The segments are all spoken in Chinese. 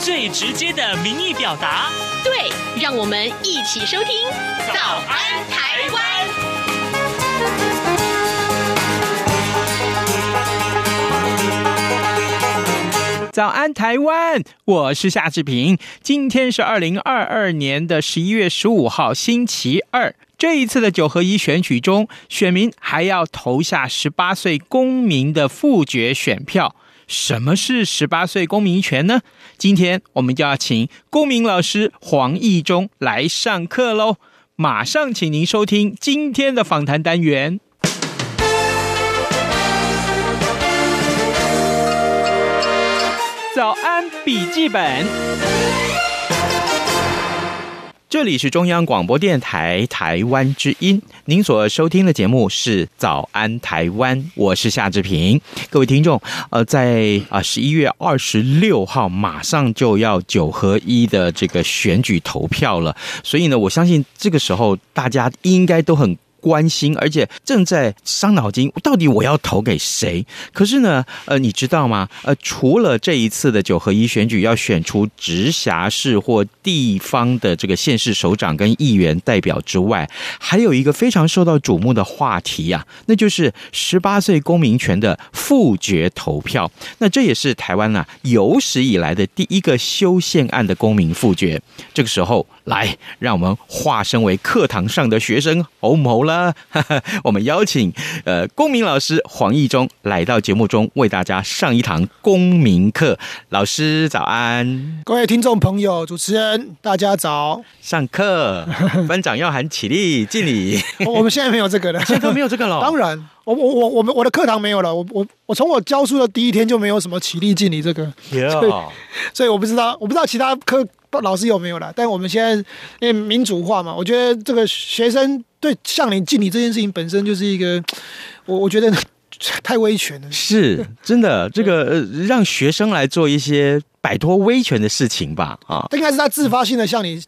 最直接的民意表达。对，让我们一起收听《早安台湾》。早安台湾，我是夏志平。今天是二零二二年的十一月十五号，星期二。这一次的九合一选举中，选民还要投下十八岁公民的复决选票。什么是十八岁公民权呢？今天我们就要请公民老师黄义中来上课喽！马上请您收听今天的访谈单元。早安笔记本。这里是中央广播电台台湾之音，您所收听的节目是《早安台湾》，我是夏志平。各位听众，呃，在啊十一月二十六号马上就要九合一的这个选举投票了，所以呢，我相信这个时候大家应该都很。关心，而且正在伤脑筋，到底我要投给谁？可是呢，呃，你知道吗？呃，除了这一次的九合一选举要选出直辖市或地方的这个县市首长跟议员代表之外，还有一个非常受到瞩目的话题啊，那就是十八岁公民权的复决投票。那这也是台湾啊有史以来的第一个修宪案的公民复决。这个时候。来，让我们化身为课堂上的学生，欧某了。我们邀请呃公民老师黄义忠来到节目中，为大家上一堂公民课。老师早安，各位听众朋友，主持人大家早。上课，班长要喊起立敬礼。我们现在没有这个了，现在没有这个了。当然，我我我我们我的课堂没有了。我我我从我教书的第一天就没有什么起立敬礼这个。Yeah. 所以，所以我不知道，我不知道其他科。老师有没有了？但我们现在因为民主化嘛，我觉得这个学生对向你敬礼这件事情本身就是一个，我我觉得太威权了。是真的，这个呃，让学生来做一些。摆脱威权的事情吧，啊，应该是他自发性的向你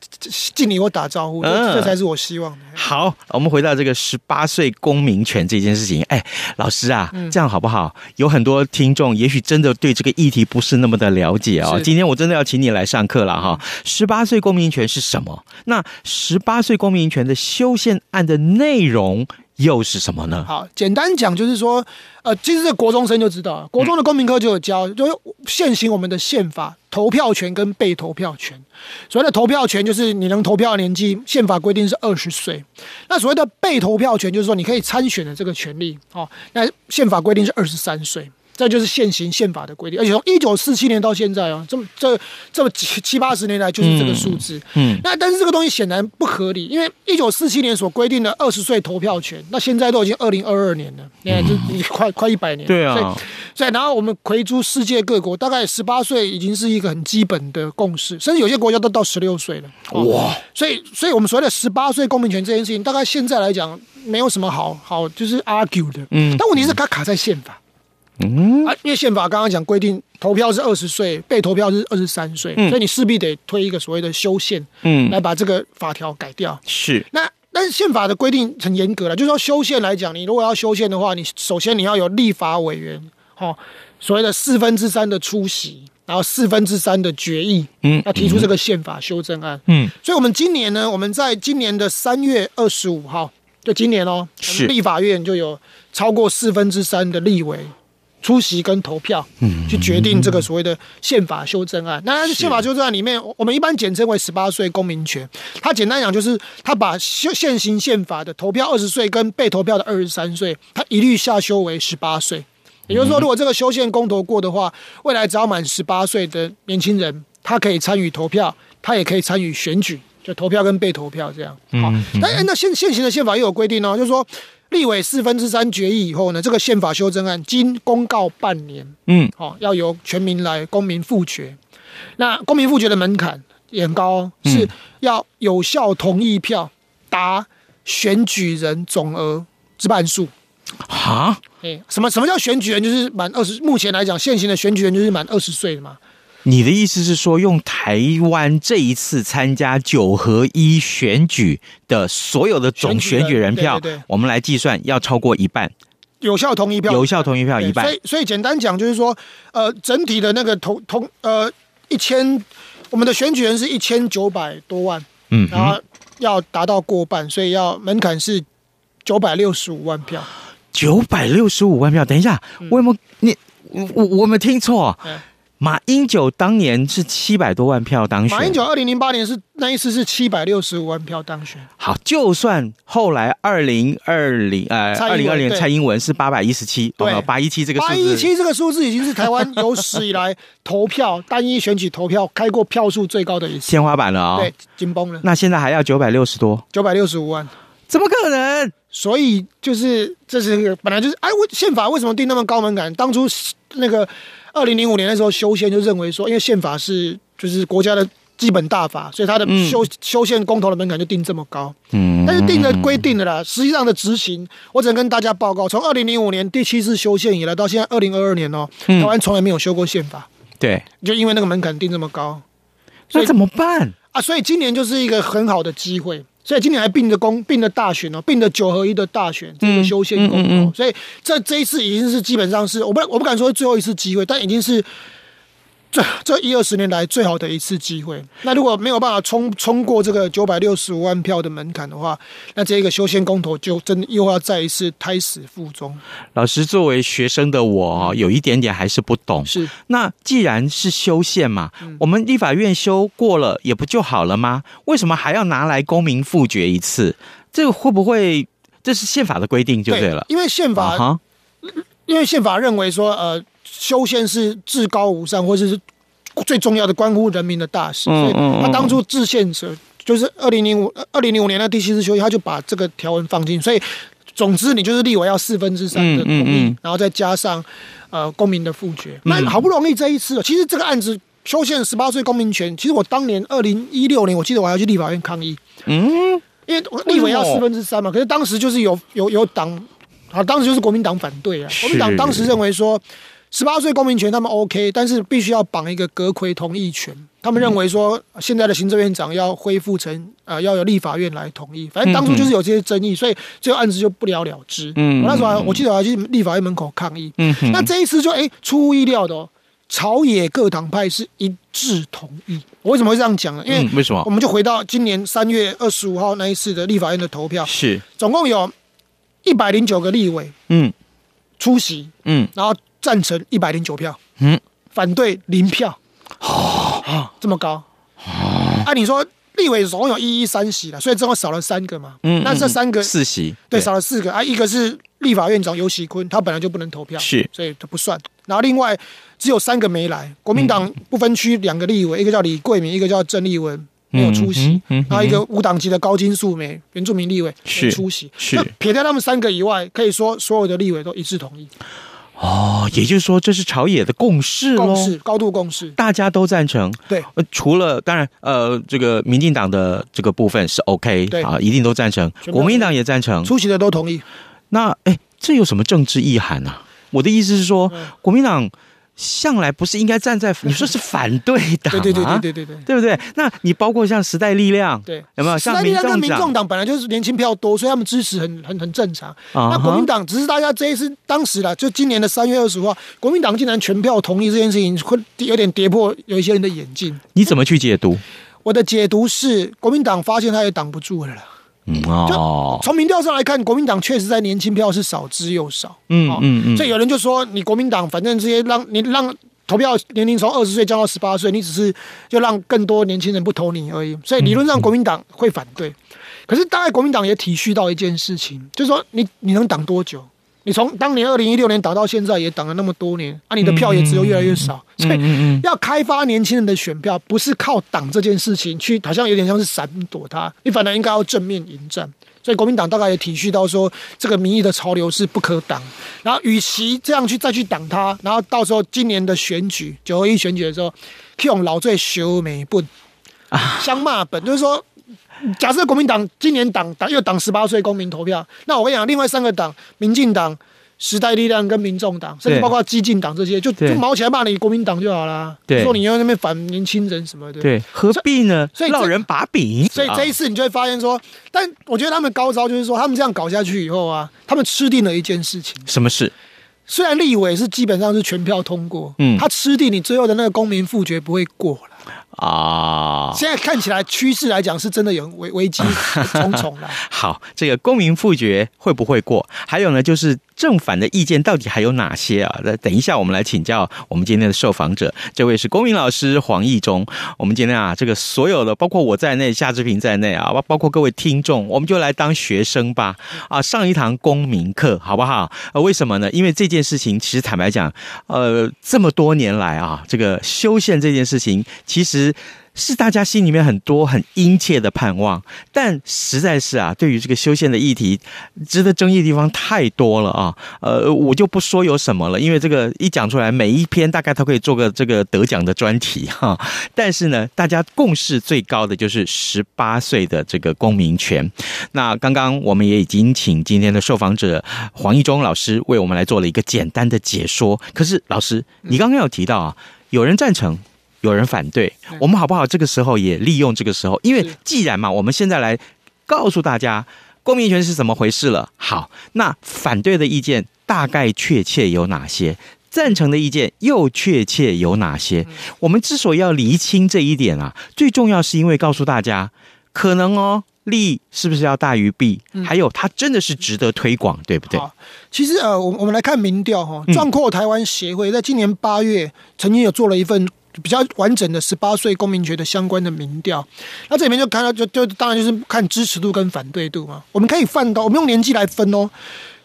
敬礼或打招呼，嗯，这才是我希望的。好，我们回到这个十八岁公民权这件事情。哎，老师啊，这样好不好？有很多听众也许真的对这个议题不是那么的了解哦。今天我真的要请你来上课了哈。十八岁公民权是什么？那十八岁公民权的修宪案的内容又是什么呢？好，简单讲就是说，呃，其实这国中生就知道，国中的公民课就有教，就是现行我们的宪法，投票权跟被投票权。所谓的投票权就是你能投票的年纪，宪法规定是二十岁。那所谓的被投票权就是说你可以参选的这个权利，哦，那宪法规定是二十三岁。这就是现行宪法的规定，而且从一九四七年到现在啊，这么这这么七七八十年来就是这个数字。嗯，嗯那但是这个东西显然不合理，因为一九四七年所规定的二十岁投票权，那现在都已经二零二二年了，你看这已经快快一百年了。对啊，所以，所以然后我们回诸世界各国，大概十八岁已经是一个很基本的共识，甚至有些国家都到十六岁了。哇！所以，所以我们所谓的十八岁公民权这件事情，大概现在来讲没有什么好好就是 argue 的。嗯，但问题是它卡在宪法。嗯。啊，因为宪法刚刚讲规定，投票是二十岁，被投票是二十三岁，所以你势必得推一个所谓的修宪，嗯，来把这个法条改掉。是，那但是宪法的规定很严格了，就是说修宪来讲，你如果要修宪的话，你首先你要有立法委员，哦，所谓的四分之三的出席，然后四分之三的决议，嗯，要提出这个宪法修正案，嗯，所以我们今年呢，我们在今年的三月二十五号，就今年哦，是。立法院就有超过四分之三的立委。出席跟投票，嗯，去决定这个所谓的宪法修正案。那宪法修正案里面，我们一般简称为十八岁公民权。它简单讲就是，它把现现行宪法的投票二十岁跟被投票的二十三岁，它一律下修为十八岁。也就是说，如果这个修宪公投过的话，未来只要满十八岁的年轻人，他可以参与投票，他也可以参与选举，就投票跟被投票这样。好，但那现现行的宪法又有规定哦，就是说。立委四分之三决议以后呢，这个宪法修正案经公告半年，嗯，好，要由全民来公民复决。那公民复决的门槛也很高，是要有效同意票达选举人总额之半数。哈，哎，什么什么叫选举人？就是满二十，目前来讲，现行的选举人就是满二十岁的嘛。你的意思是说，用台湾这一次参加九合一选举的所有的总选举人票，对对对，我们来计算，要超过一半有效同意票，有效同意票一半。所以，所以简单讲就是说，呃，整体的那个同同呃一千，我们的选举人是一千九百多万，嗯，然后要达到过半，所以要门槛是九百六十五万票。九百六十五万票，等一下，我有没有你我我我没听错？马英九当年是七百多万票当选，马英九二零零八年是那一次是七百六十五万票当选。好，就算后来二零二零呃二零二零蔡英文是八百一十七，对。八一七这个八一七这个数字已经是台湾有史以来投票单一选举投票开过票数最高的一次。天花板了啊、哦，对，紧绷了。那现在还要九百六十多，九百六十五万，怎么可能？所以就是这是本来就是哎，为宪法为什么定那么高门槛？当初那个。二零零五年的时候，修宪就认为说，因为宪法是就是国家的基本大法，所以它的修、嗯、修宪公投的门槛就定这么高。嗯，但是定的规定的啦，实际上的执行，我只能跟大家报告，从二零零五年第七次修宪以来，到现在二零二二年哦、喔，台湾从来没有修过宪法。对，就因为那个门槛定这么高，那怎么办啊？所以今年就是一个很好的机会。所以今年还并着公并着大选哦，并着九合一的大选，这个修宪公投。嗯嗯嗯、所以这这一次已经是基本上是我不我不敢说最后一次机会，但已经是。这这一二十年来最好的一次机会。那如果没有办法冲冲过这个九百六十五万票的门槛的话，那这个修宪公投就真的又要再一次胎死腹中。老师，作为学生的我，有一点点还是不懂。是，那既然是修宪嘛，嗯、我们立法院修过了也不就好了吗？为什么还要拿来公民复决一次？这个会不会这是宪法的规定就对了？对，因为宪法，uh huh、因为宪法认为说，呃。修宪是至高无上，或者是最重要的关乎人民的大事。所以他当初制宪者就是二零零五二零零五年的第七次修宪，他就把这个条文放进。所以总之，你就是立委要四分之三的同意，然后再加上呃公民的复决。那好不容易这一次，其实这个案子修宪十八岁公民权，其实我当年二零一六年，我记得我还要去立法院抗议。嗯，因为立委要四分之三嘛，可是当时就是有有有党啊，当时就是国民党反对啊，国民党当时认为说。十八岁公民权他们 OK，但是必须要绑一个阁魁同意权。他们认为说，现在的行政院长要恢复成啊、呃，要由立法院来同意。反正当初就是有这些争议，所以这个案子就不了了之。嗯，我那时候还我记得我还去立法院门口抗议。嗯，那这一次就哎、欸，出乎意料的、哦，朝野各党派是一致同意。我为什么会这样讲呢？因为为什么？我们就回到今年三月二十五号那一次的立法院的投票，是总共有一百零九个立委，嗯，出席，嗯，然后。赞成一百零九票，嗯，反对零票，哦，这么高，哦，啊，你说立委总共有一一三席了，所以最后少了三个嘛，嗯，那这三个四席，对，少了四个。啊，一个是立法院长尤喜坤，他本来就不能投票，是，所以他不算，然后另外只有三个没来，国民党不分区两个立委，一个叫李桂明，一个叫郑立文，没有出席，然后一个无党籍的高金素梅原住民立委没出席，是，那撇掉他们三个以外，可以说所有的立委都一致同意。哦，也就是说，这是朝野的共识喽，共识，高度共识，大家都赞成。对，呃，除了当然，呃，这个民进党的这个部分是 OK，对啊，一定都赞成。国民党也赞成，出席的都同意。那，哎，这有什么政治意涵呢、啊？我的意思是说，嗯、国民党。向来不是应该站在 你说是反对党、啊、对对对对对对对，对不对？那你包括像时代力量，对有没有？像时代力量跟民众党本来就是年轻票多，所以他们支持很很很正常。Uh huh. 那国民党只是大家这一次当时啦，就今年的三月二十五号，国民党竟然全票同意这件事情，会有点跌破有一些人的眼镜。你怎么去解读？我的解读是，国民党发现他也挡不住了啦。嗯哦，从民调上来看，国民党确实在年轻票是少之又少。嗯嗯嗯，所以有人就说，你国民党反正这些让你让投票年龄从二十岁降到十八岁，你只是就让更多年轻人不投你而已。所以理论上国民党会反对，可是大概国民党也体恤到一件事情，就是说你你能挡多久？你从当年二零一六年挡到现在，也挡了那么多年啊！你的票也只有越来越少，所以要开发年轻人的选票，不是靠挡这件事情去，好像有点像是闪躲他，你反而应该要正面迎战。所以国民党大概也体恤到说，这个民意的潮流是不可挡，然后与其这样去再去挡他，然后到时候今年的选举九合一选举的时候，去用老罪修美本啊，相骂本，就是说。假设国民党今年党党又党十八岁公民投票，那我跟你讲，另外三个党，民进党。时代力量跟民众党，甚至包括激进党这些，就就毛起来骂你国民党就好啦。对，说你要那边反年轻人什么的。对，何必呢？所以落人把柄。所以这一次你就会发现说，但我觉得他们高招就是说，他们这样搞下去以后啊，他们吃定了一件事情。什么事？虽然立委是基本上是全票通过，嗯，他吃定你最后的那个公民复决不会过了。啊，现在看起来趋势来讲是真的有危危机 重重了。好，这个公民复决会不会过？还有呢，就是正反的意见到底还有哪些啊？那等一下我们来请教我们今天的受访者，这位是公民老师黄义忠。我们今天啊，这个所有的包括我在内，夏志平在内啊，包包括各位听众，我们就来当学生吧，啊，上一堂公民课好不好？呃，为什么呢？因为这件事情其实坦白讲，呃，这么多年来啊，这个修宪这件事情其实。是大家心里面很多很殷切的盼望，但实在是啊，对于这个修宪的议题，值得争议的地方太多了啊。呃，我就不说有什么了，因为这个一讲出来，每一篇大概都可以做个这个得奖的专题哈。但是呢，大家共识最高的就是十八岁的这个公民权。那刚刚我们也已经请今天的受访者黄义中老师为我们来做了一个简单的解说。可是老师，你刚刚有提到啊，有人赞成。有人反对，我们好不好？这个时候也利用这个时候，因为既然嘛，我们现在来告诉大家公民权是怎么回事了。好，那反对的意见大概确切有哪些？赞成的意见又确切有哪些？我们之所以要厘清这一点啊，最重要是因为告诉大家，可能哦，利是不是要大于弊？还有，它真的是值得推广，对不对？其实呃，我我们来看民调哈，壮阔台湾协会在今年八月曾经有做了一份。比较完整的十八岁公民权的相关的民调，那这里面就看到就就当然就是看支持度跟反对度嘛。我们可以放到我们用年纪来分哦，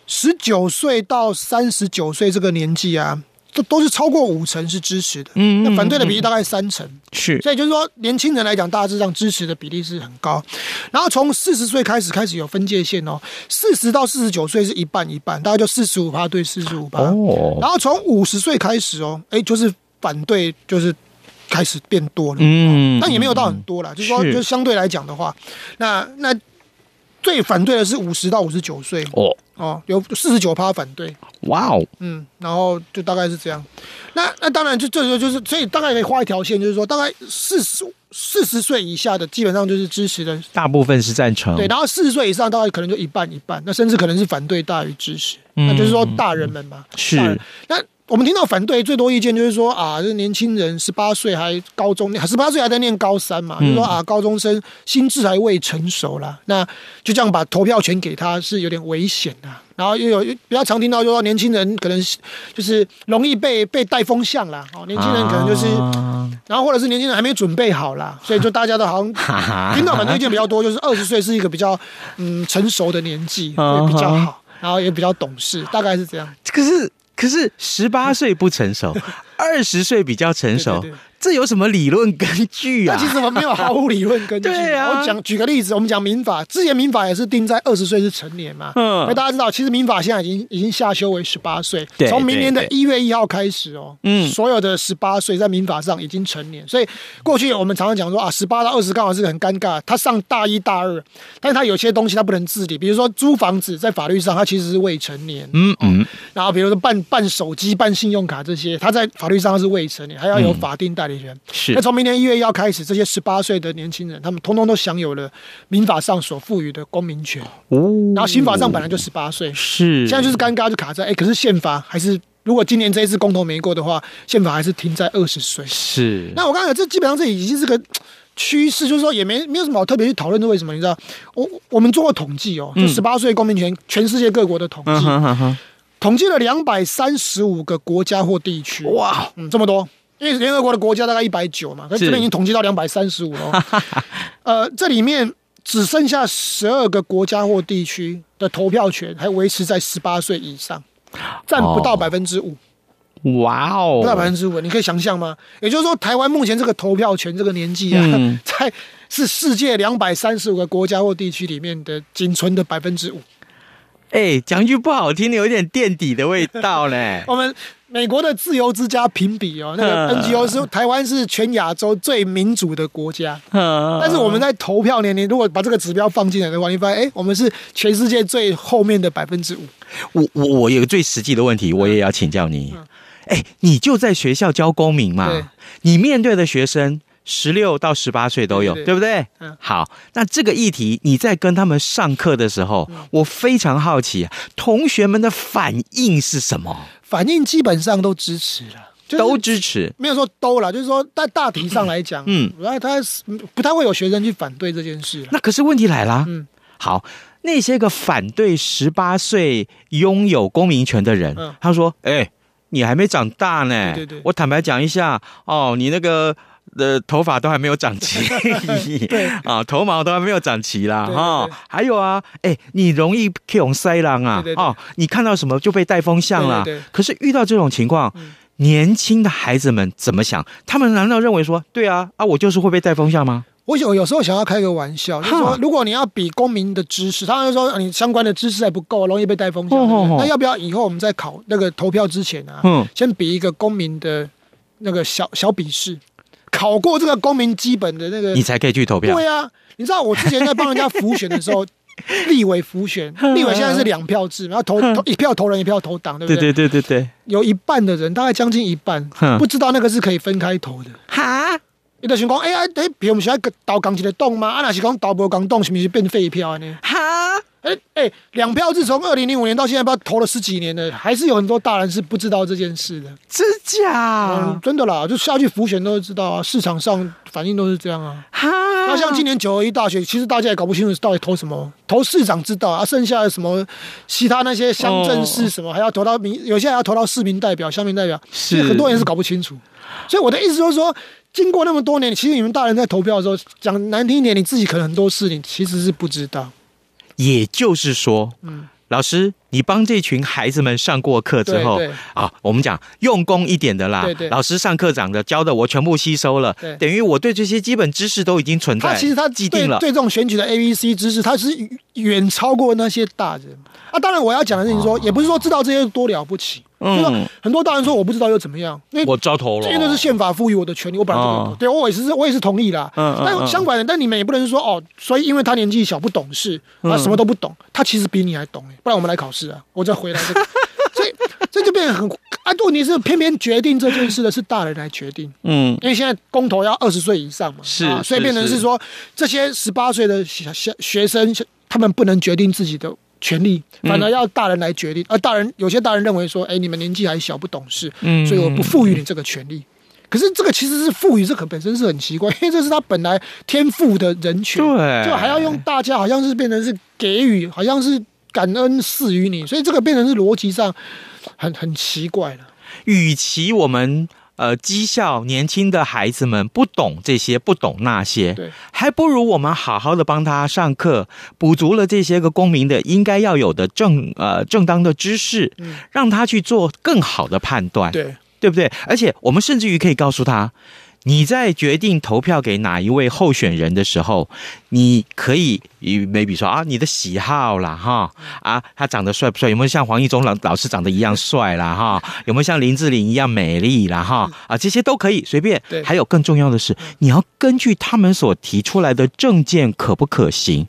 十九岁到三十九岁这个年纪啊，都都是超过五成是支持的，嗯，那反对的比例大概三成，是，所以就是说年轻人来讲，大致上支持的比例是很高。然后从四十岁开始开始有分界线哦，四十到四十九岁是一半一半，大概就四十五趴对四十五趴。哦，然后从五十岁开始哦，哎，就是。反对就是开始变多了，嗯，但也没有到很多了，就是说，就相对来讲的话，那那最反对的是五十到五十九岁。哦。哦，有四十九趴反对，哇哦，嗯，然后就大概是这样，那那当然就这就就是，所以大概可以画一条线，就是说大概四十四十岁以下的基本上就是支持的，大部分是赞成，对，然后四十岁以上大概可能就一半一半，那甚至可能是反对大于支持，那就是说大人们嘛，是。那。我们听到反对最多意见就是说啊，这年轻人十八岁还高中，十八岁还在念高三嘛，就是说啊，高中生心智还未成熟啦，那就这样把投票权给他是有点危险的。然后又有比较常听到，就说年轻人可能就是容易被被带风向啦，哦，年轻人可能就是，然后或者是年轻人还没准备好啦，所以就大家都好像听到反对意见比较多，就是 二十岁是一个比较嗯成熟的年纪，会比较好，然后也比较懂事，大概是这样。可是。可是十八岁不成熟，二十岁比较成熟。这有什么理论根据啊？那其实我们没有毫无理论根据。对啊，我讲举个例子，我们讲民法，之前民法也是定在二十岁是成年嘛。嗯。那大家知道，其实民法现在已经已经下修为十八岁。对。从明年的一月一号开始哦，嗯，所有的十八岁在民法上已经成年。所以过去我们常常讲说啊，十八到二十刚好是个很尴尬。他上大一大二，但是他有些东西他不能自理，比如说租房子，在法律上他其实是未成年。嗯嗯。然后比如说办办手机、办信用卡这些，他在法律上是未成年，还要有法定代理。是，那从明年一月一号开始，这些十八岁的年轻人，他们通通都享有了民法上所赋予的公民权。哦，然后刑法上本来就十八岁，是，现在就是尴尬，就卡在哎，可是宪法还是，如果今年这一次公投没过的话，宪法还是停在二十岁。是，那我刚才这基本上这已经是个趋势，就是说也没没有什么好特别去讨论，是为什么？你知道，我我们做过统计哦，就十八岁公民权，全世界各国的统计，统计了两百三十五个国家或地区。哇，嗯，这么多。因为联合国的国家大概一百九嘛，可是这边已经统计到两百三十五了。呃，这里面只剩下十二个国家或地区的投票权还维持在十八岁以上，占不到百分之五。哇哦，不到百分之五，你可以想象吗？也就是说，台湾目前这个投票权这个年纪啊，嗯、在是世界两百三十五个国家或地区里面的仅存的百分之五。哎，讲句不好听的，有点垫底的味道嘞。我们美国的自由之家评比哦，那个 NGO 是台湾是全亚洲最民主的国家，但是我们在投票年龄，如果把这个指标放进来的话，你发现哎，我们是全世界最后面的百分之五。我我我有个最实际的问题，我也要请教你。哎，你就在学校教公民嘛？对你面对的学生十六到十八岁都有，对，不对？嗯。好，那这个议题你在跟他们上课的时候，嗯、我非常好奇，同学们的反应是什么？反应基本上都支持了，就是、都支持，没有说都了，就是说在大体上来讲，嗯，然后他不太会有学生去反对这件事。那可是问题来了，嗯，好，那些个反对十八岁拥有公民权的人，嗯、他说，哎、欸。你还没长大呢，对对对，我坦白讲一下哦，你那个的头发都还没有长齐，对。啊，头毛都还没有长齐啦，哈，还有啊，哎，你容易用塞狼啊，哦，你看到什么就被带风向了，可是遇到这种情况，嗯、年轻的孩子们怎么想？他们难道认为说，对啊，啊，我就是会被带风向吗？我有有时候想要开个玩笑，就是说，如果你要比公民的知识，他就说你相关的知识还不够，容易被带风向。那要不要以后我们在考那个投票之前啊，嗯。先比一个公民的那个小小笔试，考过这个公民基本的那个，你才可以去投票。对啊，你知道我之前在帮人家辅选的时候，立委辅选，立委现在是两票制，然后投投一票投人，一票投党，对不对？对对对对对，有一半的人，大概将近一半，不知道那个是可以分开投的。哈？你的情况，哎呀，哎，比如我们现在投共一个党吗，啊，那是讲投无共党，是不是变废票呢？哈，哎哎，两票是从二零零五年到现在，不知道投了十几年了，还是有很多大人是不知道这件事的。真假？嗯，真的啦，就下去浮选都知道啊，市场上反应都是这样啊。哈，那像今年九合一大选，其实大家也搞不清楚到底投什么，投市长知道啊，剩下的什么其他那些乡镇市什么，还要投到民，有些还要投到市民代表、乡民代表，是很多人是搞不清楚。所以我的意思就是说。经过那么多年，其实你们大人在投票的时候，讲难听一点，你自己可能很多事你其实是不知道。也就是说，嗯，老师，你帮这群孩子们上过课之后，啊，我们讲用功一点的啦，对对，老师上课讲的教的我全部吸收了，对，等于我对这些基本知识都已经存在。他其实他既定了，对这种选举的 A、B、C 知识，他是远超过那些大人。啊，当然我要讲的是，你说也不是说知道这些多了不起。嗯，很多大人说我不知道又怎么样？因为我招头了，这些都是宪法赋予我的权利，我本来就懂。对，我也是，我也是同意啦。嗯，但相反的，但你们也不能说哦，所以因为他年纪小不懂事，他，什么都不懂，他其实比你还懂。不然我们来考试啊，我再回来这个。所以这就变得很啊，问题是偏偏决定这件事的是大人来决定。嗯，因为现在公投要二十岁以上嘛，是，所以变成是说这些十八岁的小小学生，他们不能决定自己的。权利反而要大人来决定，而大人有些大人认为说，哎，你们年纪还小，不懂事，所以我不赋予你这个权利。可是这个其实是赋予这个本身是很奇怪，因为这是他本来天赋的人权，对，就还要用大家好像是变成是给予，好像是感恩赐予你，所以这个变成是逻辑上很很奇怪了。与其我们。呃，讥笑年轻的孩子们不懂这些，不懂那些，对，还不如我们好好的帮他上课，补足了这些个公民的应该要有的正呃正当的知识，嗯，让他去做更好的判断，对，对不对？而且我们甚至于可以告诉他。你在决定投票给哪一位候选人的时候，你可以，maybe 说啊，你的喜好啦，哈，啊，他长得帅不帅？有没有像黄义中老老师长得一样帅啦，哈？有没有像林志玲一样美丽啦，哈？啊，这些都可以随便。对，还有更重要的是，你要根据他们所提出来的证件可不可行，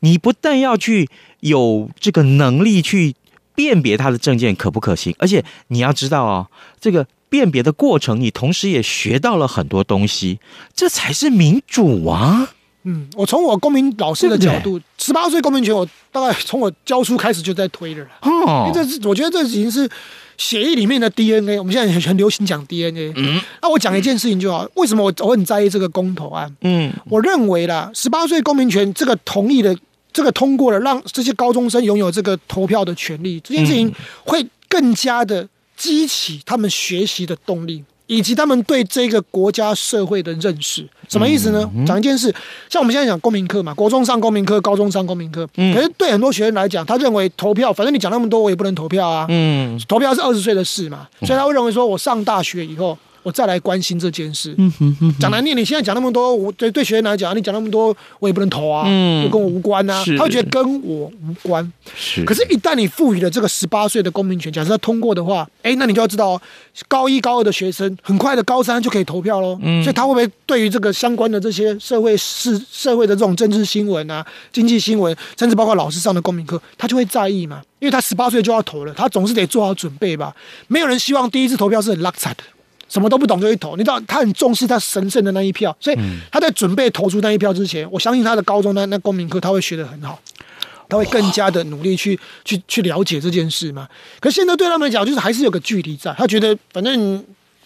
你不但要去有这个能力去辨别他的证件可不可行，而且你要知道哦，这个。辨别的过程，你同时也学到了很多东西，这才是民主啊！嗯，我从我公民老师的角度，十八岁公民权，我大概从我教书开始就在推了。哦，因为这是我觉得这已经是协议里面的 DNA。我们现在很很流行讲 DNA。嗯，那我讲一件事情就好。为什么我我很在意这个公投案？嗯，我认为啦，十八岁公民权这个同意的这个通过了，让这些高中生拥有这个投票的权利，这件事情会更加的。激起他们学习的动力，以及他们对这个国家社会的认识。什么意思呢？讲一件事，像我们现在讲公民课嘛，国中上公民课，高中上公民课。可是对很多学生来讲，他认为投票，反正你讲那么多，我也不能投票啊。嗯，投票是二十岁的事嘛，所以他会认为说，我上大学以后。我再来关心这件事。嗯哼哼哼讲难听，你现在讲那么多，我对对学生来讲，你讲那么多，我也不能投啊，嗯又跟我无关啊，他会觉得跟我无关。是，可是，一旦你赋予了这个十八岁的公民权，假设他通过的话，哎，那你就要知道哦，高一高二的学生很快的高三就可以投票喽。嗯所以他会不会对于这个相关的这些社会事、社会的这种政治新闻啊、经济新闻，甚至包括老师上的公民课，他就会在意嘛？因为他十八岁就要投了，他总是得做好准备吧。没有人希望第一次投票是很落赛的，什么都不懂就去投。你知道，他很重视他神圣的那一票，所以他在准备投出那一票之前，我相信他的高中那那公民课他会学得很好。他会更加的努力去去去了解这件事嘛？可是现在对他们来讲，就是还是有个距离在。他觉得反正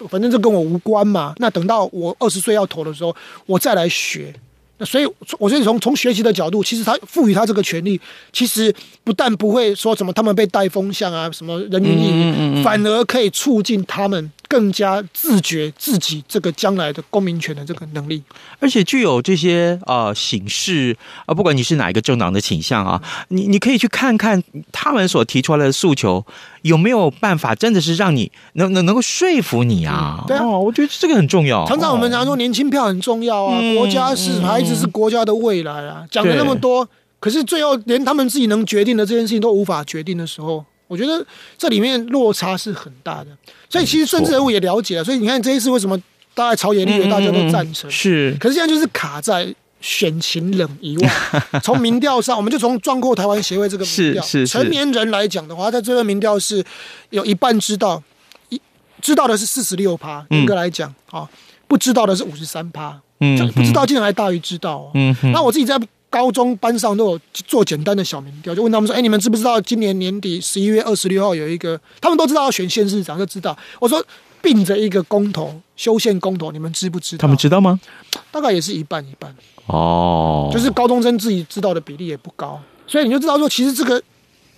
反正这跟我无关嘛。那等到我二十岁要投的时候，我再来学。那所以，我觉得从从学习的角度，其实他赋予他这个权利，其实不但不会说什么他们被带风向啊，什么人云亦云，反而可以促进他们更加自觉自己这个将来的公民权的这个能力。而且具有这些呃形式啊，不管你是哪一个政党的倾向啊，你你可以去看看他们所提出来的诉求有没有办法，真的是让你能能能够说服你啊。嗯对啊哦，我觉得这个很重要。常常我们常说年轻票很重要啊，嗯国家是孩子是国家的未来啊，讲了那么多，可是最后连他们自己能决定的这件事情都无法决定的时候，我觉得这里面落差是很大的。所以其实政治人物也了解了，所以你看这一次为什么大概朝野立委大家都赞成，是，可是现在就是卡在选情冷以外，从民调上，我们就从壮阔台湾协会这个民调，是是是。成年人来讲的话，在这个民调是有一半知道，一知道的是四十六趴，严格来讲啊，不知道的是五十三趴，嗯这不知道竟然还大于知道哦。嗯。那我自己在高中班上都有做简单的小民调，就问他们说：“哎，你们知不知道今年年底十一月二十六号有一个？他们都知道要选县市长，就知道。我说并着一个公投，修宪公投，你们知不知道？他们知道吗？大概也是一半一半。哦，就是高中生自己知道的比例也不高，所以你就知道说，其实这个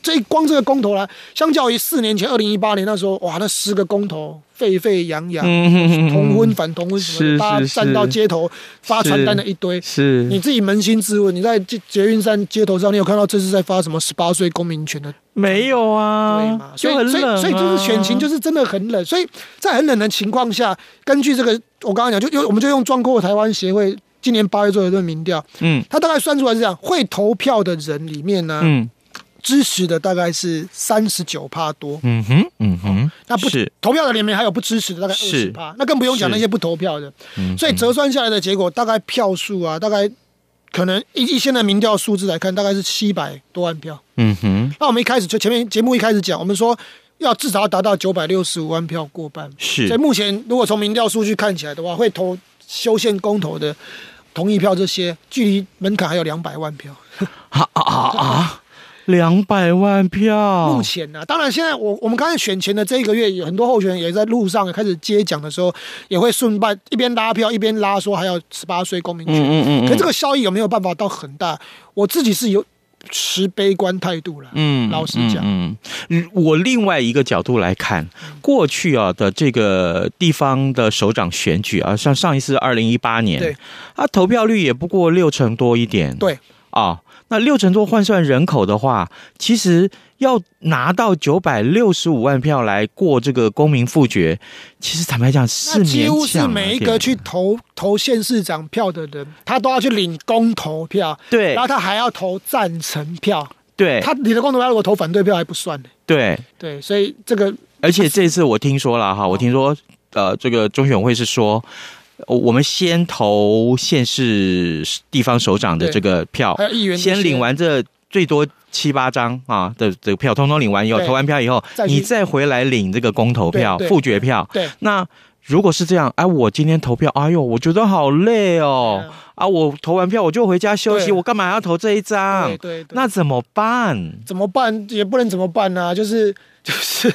这一光这个公投来，相较于四年前二零一八年那时候，哇，那十个公投沸沸扬扬，嗯同婚反同婚什么是的，大家站到街头发传单的一堆。是你自己扪心自问，你在捷捷运站街头上，你有看到这是在发什么十八岁公民权的？没有啊？对嘛？所以所以所以就是选情就是真的很冷，所以在很冷的情况下，根据这个我刚刚讲，就用我们就用壮阔台湾协会今年八月做的一个民调，嗯他大概算出来是这样：会投票的人里面呢，嗯支持的大概是三十九趴多，嗯哼嗯哼，那不是。投票的里面还有不支持的大概二十是趴，那更不用讲那些不投票的，嗯所以折算下来的结果大概票数啊，大概可能以以现在民调数字来看，大概是七百多万票。嗯哼。那我们一开始就前面节目一开始讲，我们说要至少要达到九百六十五万票过半，是。所以目前如果从民调数据看起来的话，会投修宪公投的同意票这些，距离门槛还有两百万票。啊啊啊啊！两百万票，目前呢、啊，当然现在我我们刚才选前的这一个月，有很多候选人也在路上开始接讲的时候，也会顺带一边拉票一边拉说还要十八岁公民权。嗯嗯嗯嗯可这个效益有没有办法到很大？我自己是有持悲观态度了。嗯，老实讲，嗯，嗯我另外一个角度来看，过去啊的这个地方的首长选举啊，像上一次二零一八年，对，啊，投票率也不过六成多一点，对，啊，那六成多换算人口的话，其实要拿到九百六十五万票来过这个公民复决，其实坦白讲是那几乎是每一个去投投县市长票的人，他都要去领公投票，对然后他还要投赞成票，对他领的公投票如果投反对票还不算呢。对，对，所以这个而且这次我听说了哈，我听说呃，这个中选会是说。呃我们先投县市地方首长的这个票还有议员先领完这最多七八张啊的这个票，通通领完以后，投完票以后，你再回来领这个公投票、复决票。对那如果是这样，哎，我今天投票，哎呦，我觉得好累哦，嗯啊，我投完票我就回家休息，我干嘛要投这一张？对对对那怎么办？怎么办也不能怎么办呢、就是就是，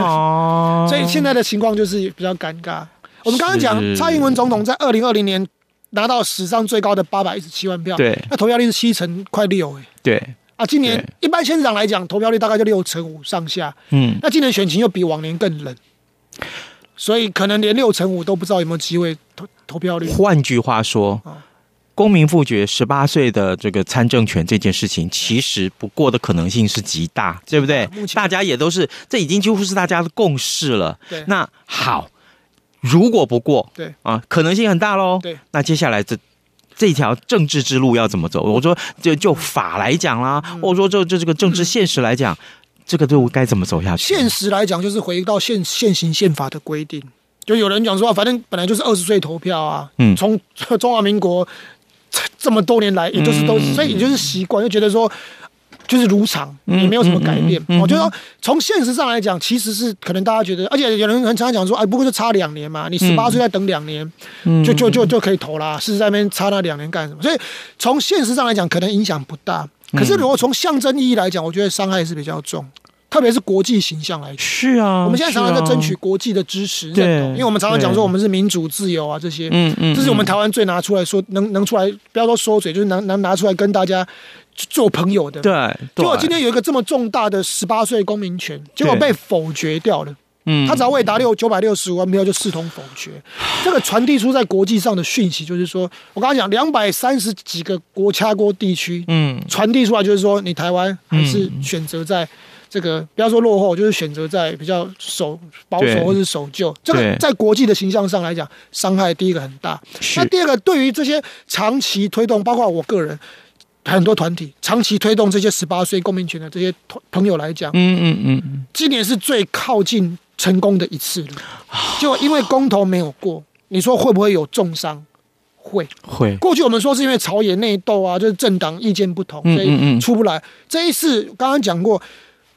哦，所以现在的情况就是比较尴尬。我们刚刚讲蔡英文总统在二零二零年拿到史上最高的八百一十七万票，对。那投票率是七成快六哎、对，啊，今年一般县市长来讲，投票率大概就六成五上下。嗯，那今年选情又比往年更冷，所以可能连六成五都不知道有没有机会投投票率。换句话说哦，公民复决十八岁的这个参政权这件事情，其实不过的可能性是极大，对不对？大家也都是，这已经几乎是大家的共识了。对。那好，如果不过，对啊，可能性很大喽。对，那接下来这这条政治之路要怎么走？我说就就法来讲啦，嗯或者说就就这个政治现实来讲，这个队伍该怎么走下去？现实来讲，就是回到现现行宪法的规定。就有人讲说，反正本来就是二十岁投票啊，嗯从中华民国这么多年来，也就是都，嗯所以也就是习惯，就觉得说。就是如常，也没有什么改变。我觉得从现实上来讲，其实是可能大家觉得，而且有人很常常讲说，哎，不过就差两年嘛，你十八岁再等两年，嗯就就就就可以投啦。是在那边差那两年干什么？所以从现实上来讲，可能影响不大。可是如果从象征意义来讲，我觉得伤害是比较重，特别是国际形象来讲。是啊，我们现在常常在争取国际的支持认对同，因为我们常常讲说我们是民主自由啊这些，嗯嗯这是我们台湾最拿出来说能能出来，不要说说嘴，就是能能拿出来跟大家做朋友的。对，结果今天有一个这么重大的十八岁公民权，结果被否决掉了。嗯他只要未达六九百六十五万票就视同否决。这个传递出在国际上的讯息就是说，我刚刚讲两百三十几个国家国地区，嗯传递出来就是说，你台湾还是选择在这个不要说落后，就是选择在比较守保守或是守旧。这个在国际的形象上来讲，伤害第一个很大。那第二个，对于这些长期推动，包括我个人。很多团体长期推动这些十八岁公民权的这些朋友来讲，嗯嗯嗯，今年是最靠近成功的一次了。就因为公投没有过，你说会不会有重伤？会。会过去我们说是因为朝野内斗啊，就是政党意见不同，所以出不来。这一次刚刚讲过，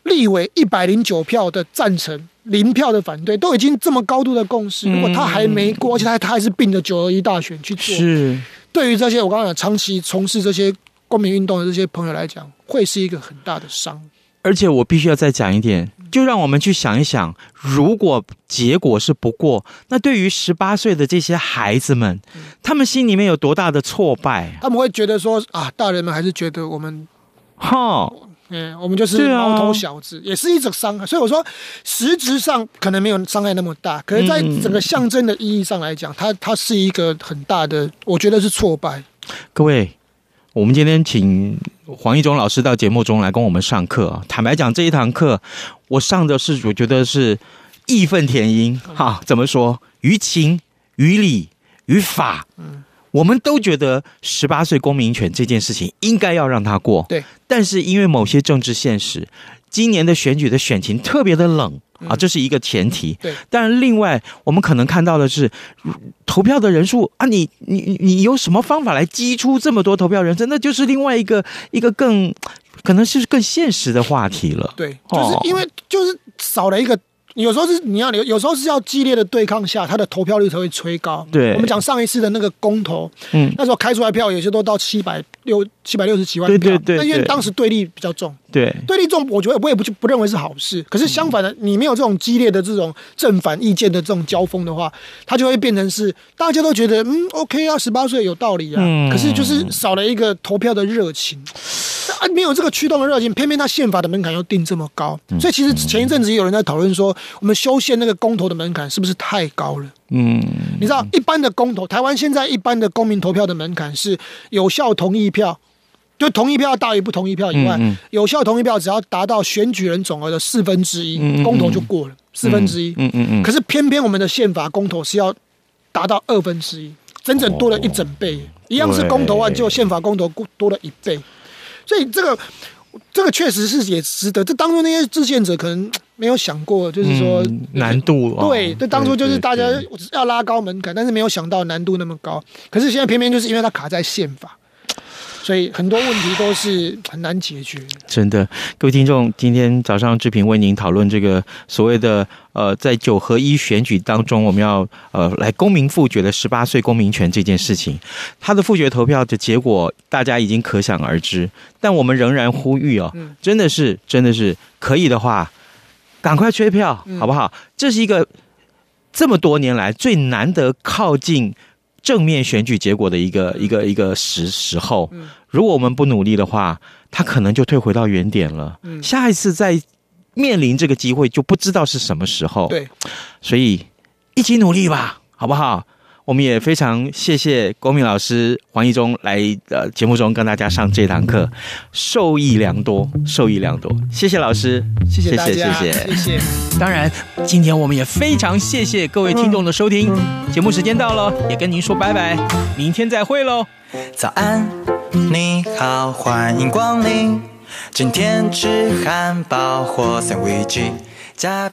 立委一百零九票的赞成，零票的反对，都已经这么高度的共识。如果他还没过，而且他他还是并着九二一大选去做，是对于这些我刚刚讲长期从事这些。公民运动的这些朋友来讲，会是一个很大的伤。而且我必须要再讲一点，就让我们去想一想，如果结果是不过，那对于十八岁的这些孩子们，他们心里面有多大的挫败？他们会觉得说啊，大人们还是觉得我们，哈，嗯，我们就是毛头小子，啊、也是一种伤害。所以我说，实质上可能没有伤害那么大，可是在整个象征的意义上来讲，它它是一个很大的，我觉得是挫败。各位。我们今天请黄义中老师到节目中来跟我们上课啊。坦白讲，这一堂课我上的是我觉得是义愤填膺哈。怎么说？于情、于理、于法，嗯，我们都觉得十八岁公民权这件事情应该要让他过。对，但是因为某些政治现实，今年的选举的选情特别的冷。啊，这是一个前提。对，但另外我们可能看到的是，投票的人数啊，你你你有什么方法来激出这么多投票人数？那就是另外一个一个更可能是更现实的话题了。对，就是因为就是少了一个。有时候是你要有，有时候是要激烈的对抗下，他的投票率才会吹高。对，我们讲上一次的那个公投，嗯，那时候开出来票有些都到七百六七百六十几万票，对对对，但因为当时对立比较重，对，对立重，我觉得我也不不认为是好事。可是相反的，你没有这种激烈的这种正反意见的这种交锋的话，它就会变成是大家都觉得嗯 OK 啊，十八岁有道理啊，嗯，可是就是少了一个投票的热情。啊，没有这个驱动的热情，偏偏他宪法的门槛又定这么高，所以其实前一阵子也有人在讨论说，我们修宪那个公投的门槛是不是太高了？嗯，你知道一般的公投，台湾现在一般的公民投票的门槛是有效同意票，就同意票大于不同意票以外，嗯嗯、有效同意票只要达到选举人总额的四分之一，公投就过了四分之一。嗯嗯嗯。可是偏偏我们的宪法公投是要达到二分之一，整整多了一整倍。哦、一样是公投案，就宪法公投多了一倍。所以这个。这个确实是也值得。这当初那些制宪者可能没有想过，就是说、嗯、难度。对，这当初就是大家要拉高门槛，但是没有想到难度那么高。可是现在偏偏就是因为它卡在宪法，所以很多问题都是 很难解决。真的，各位听众，今天早上志平为您讨论这个所谓的呃，在九合一选举当中，我们要呃来公民复决的十八岁公民权这件事情，他的复决投票的结果大家已经可想而知。但我们仍然呼吁哦，真的是真的是可以的话，赶快催票好不好？这是一个这么多年来最难得靠近正面选举结果的一个一个一个时时候。如果我们不努力的话，他可能就退回到原点了。下一次再面临这个机会，就不知道是什么时候。对，所以一起努力吧，好不好？我我们也非常谢谢郭敏老师黄义中来呃节目中跟大家上这堂课，受益良多，受益良多。谢谢老师，谢谢大家，谢谢，谢谢。当然，今天我们也非常谢谢各位听众的收听。节目时间到了，也跟您说拜拜，明天再会喽。早安，你好，欢迎光临。今天吃汉堡或三明治加。